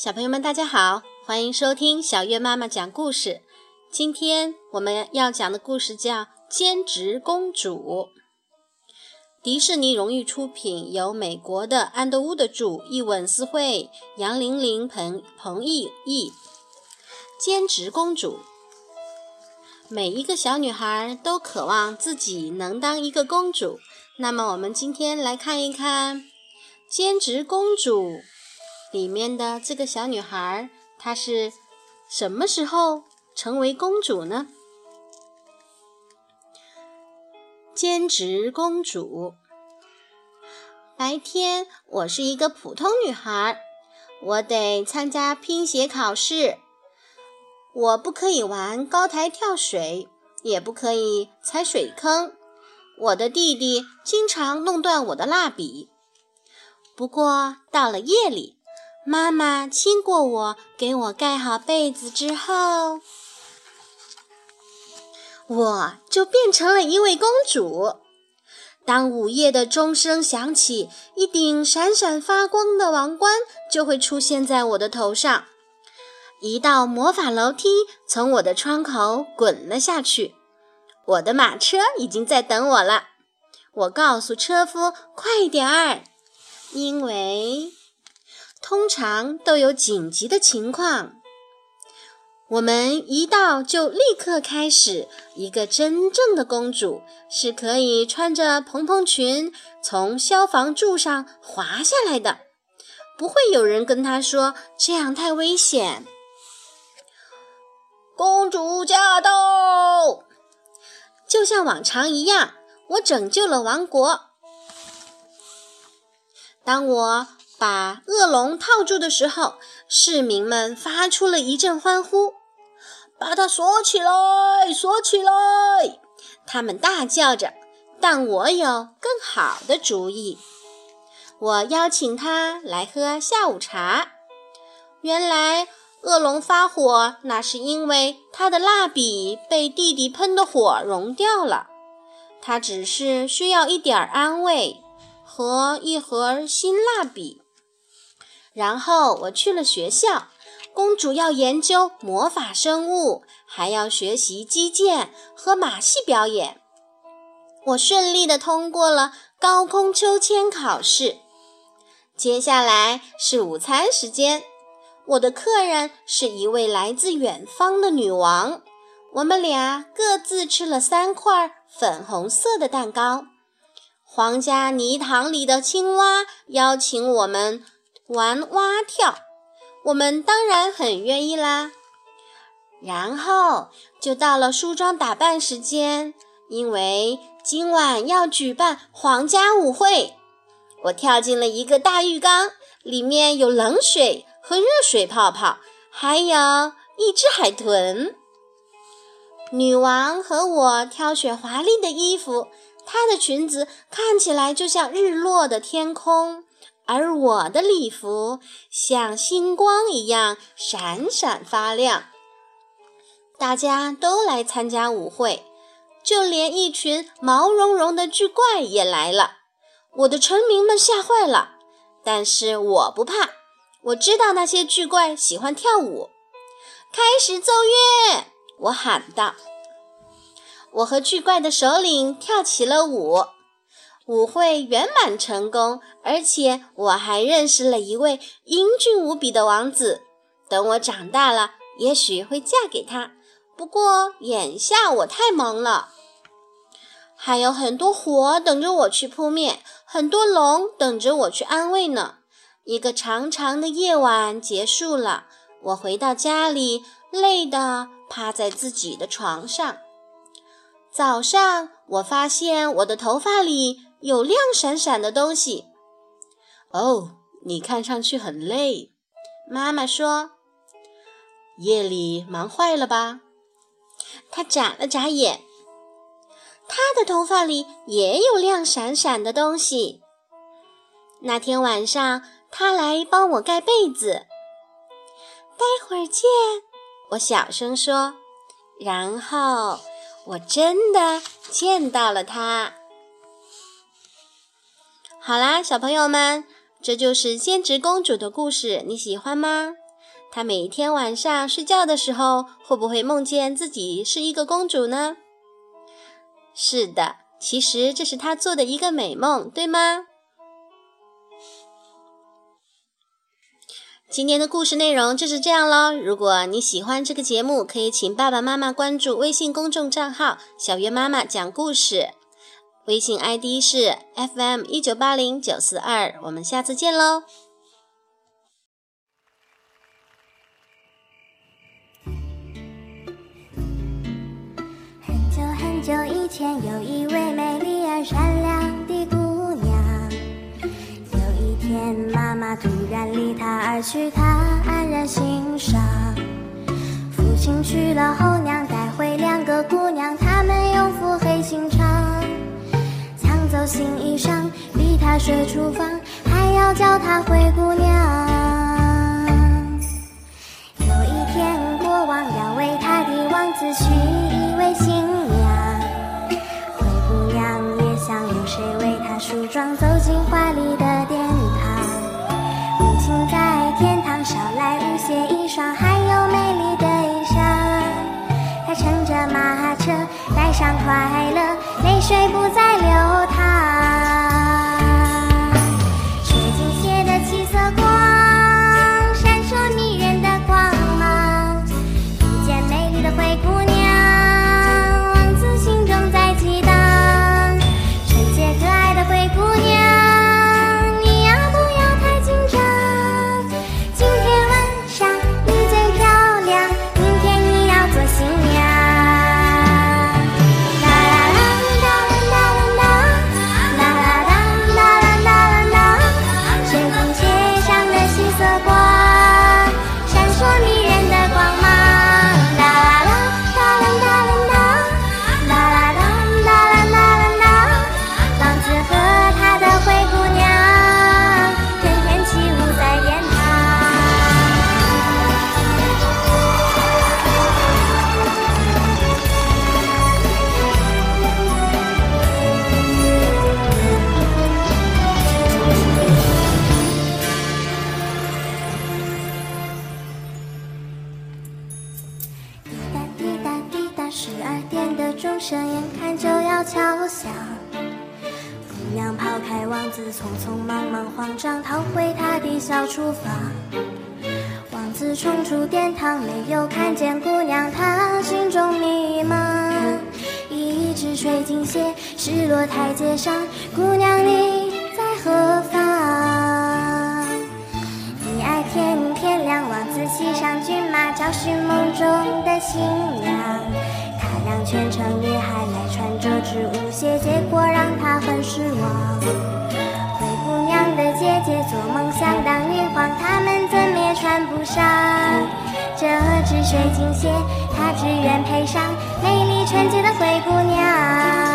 小朋友们，大家好，欢迎收听小月妈妈讲故事。今天我们要讲的故事叫《兼职公主》。迪士尼荣誉出品，由美国的安德乌的著，译文思绘，杨玲玲、彭彭毅译。兼职公主，每一个小女孩都渴望自己能当一个公主。那么，我们今天来看一看兼职公主。里面的这个小女孩，她是什么时候成为公主呢？兼职公主。白天我是一个普通女孩，我得参加拼写考试，我不可以玩高台跳水，也不可以踩水坑。我的弟弟经常弄断我的蜡笔。不过到了夜里，妈妈亲过我，给我盖好被子之后，我就变成了一位公主。当午夜的钟声响起，一顶闪闪发光的王冠就会出现在我的头上。一道魔法楼梯从我的窗口滚了下去。我的马车已经在等我了。我告诉车夫：“快点儿，因为……”通常都有紧急的情况，我们一到就立刻开始。一个真正的公主是可以穿着蓬蓬裙从消防柱上滑下来的，不会有人跟她说这样太危险。公主驾到！就像往常一样，我拯救了王国。当我。把恶龙套住的时候，市民们发出了一阵欢呼。把它锁起来，锁起来！他们大叫着。但我有更好的主意。我邀请他来喝下午茶。原来恶龙发火，那是因为他的蜡笔被弟弟喷的火融掉了。他只是需要一点安慰和一盒新蜡笔。然后我去了学校，公主要研究魔法生物，还要学习击剑和马戏表演。我顺利地通过了高空秋千考试。接下来是午餐时间，我的客人是一位来自远方的女王。我们俩各自吃了三块粉红色的蛋糕。皇家泥塘里的青蛙邀请我们。玩蛙跳，我们当然很愿意啦。然后就到了梳妆打扮时间，因为今晚要举办皇家舞会。我跳进了一个大浴缸，里面有冷水和热水泡泡，还有一只海豚。女王和我挑选华丽的衣服，她的裙子看起来就像日落的天空。而我的礼服像星光一样闪闪发亮。大家都来参加舞会，就连一群毛茸茸的巨怪也来了。我的臣民们吓坏了，但是我不怕。我知道那些巨怪喜欢跳舞。开始奏乐，我喊道。我和巨怪的首领跳起了舞。舞会圆满成功，而且我还认识了一位英俊无比的王子。等我长大了，也许会嫁给他。不过眼下我太忙了，还有很多火等着我去扑灭，很多龙等着我去安慰呢。一个长长的夜晚结束了，我回到家里，累得趴在自己的床上。早上，我发现我的头发里。有亮闪闪的东西。哦，你看上去很累。妈妈说：“夜里忙坏了吧？”他眨了眨眼。他的头发里也有亮闪闪的东西。那天晚上，他来帮我盖被子。待会儿见，我小声说。然后，我真的见到了他。好啦，小朋友们，这就是兼职公主的故事，你喜欢吗？她每天晚上睡觉的时候，会不会梦见自己是一个公主呢？是的，其实这是她做的一个美梦，对吗？今天的故事内容就是这样喽。如果你喜欢这个节目，可以请爸爸妈妈关注微信公众账号“小月妈妈讲故事”，微信 ID 是 FM 一九八零九四二。我们下次见喽！很久很久以前，有一位美丽而善良的姑娘。有一天，妈妈突然离她而去，她黯然心伤。父亲娶了后娘，带回两个姑娘，她们永肤黑心肠。新衣裳，逼她睡厨房，还要叫她灰姑娘。有一天，国王要为他的王子娶一位新娘，灰姑娘也想有谁为她梳妆，走进华丽的殿堂。母亲在天堂捎来无邪一双，还有美丽的衣裳。她乘着马车，带上快乐，泪水不再流淌。钟眼看就要敲响。姑娘抛开王子，匆匆忙忙慌张逃回她的小厨房。王子冲出殿堂，没有看见姑娘，他心中迷茫。一只水晶鞋失落台阶上，姑娘你在何方？你爱天天亮，王子骑上骏马，找寻梦中的新娘。全城女孩来穿这只舞鞋，结果让她很失望。灰姑娘的姐姐做梦想当女皇，她们怎么也穿不上这只水晶鞋，她只愿配上美丽纯洁的灰姑娘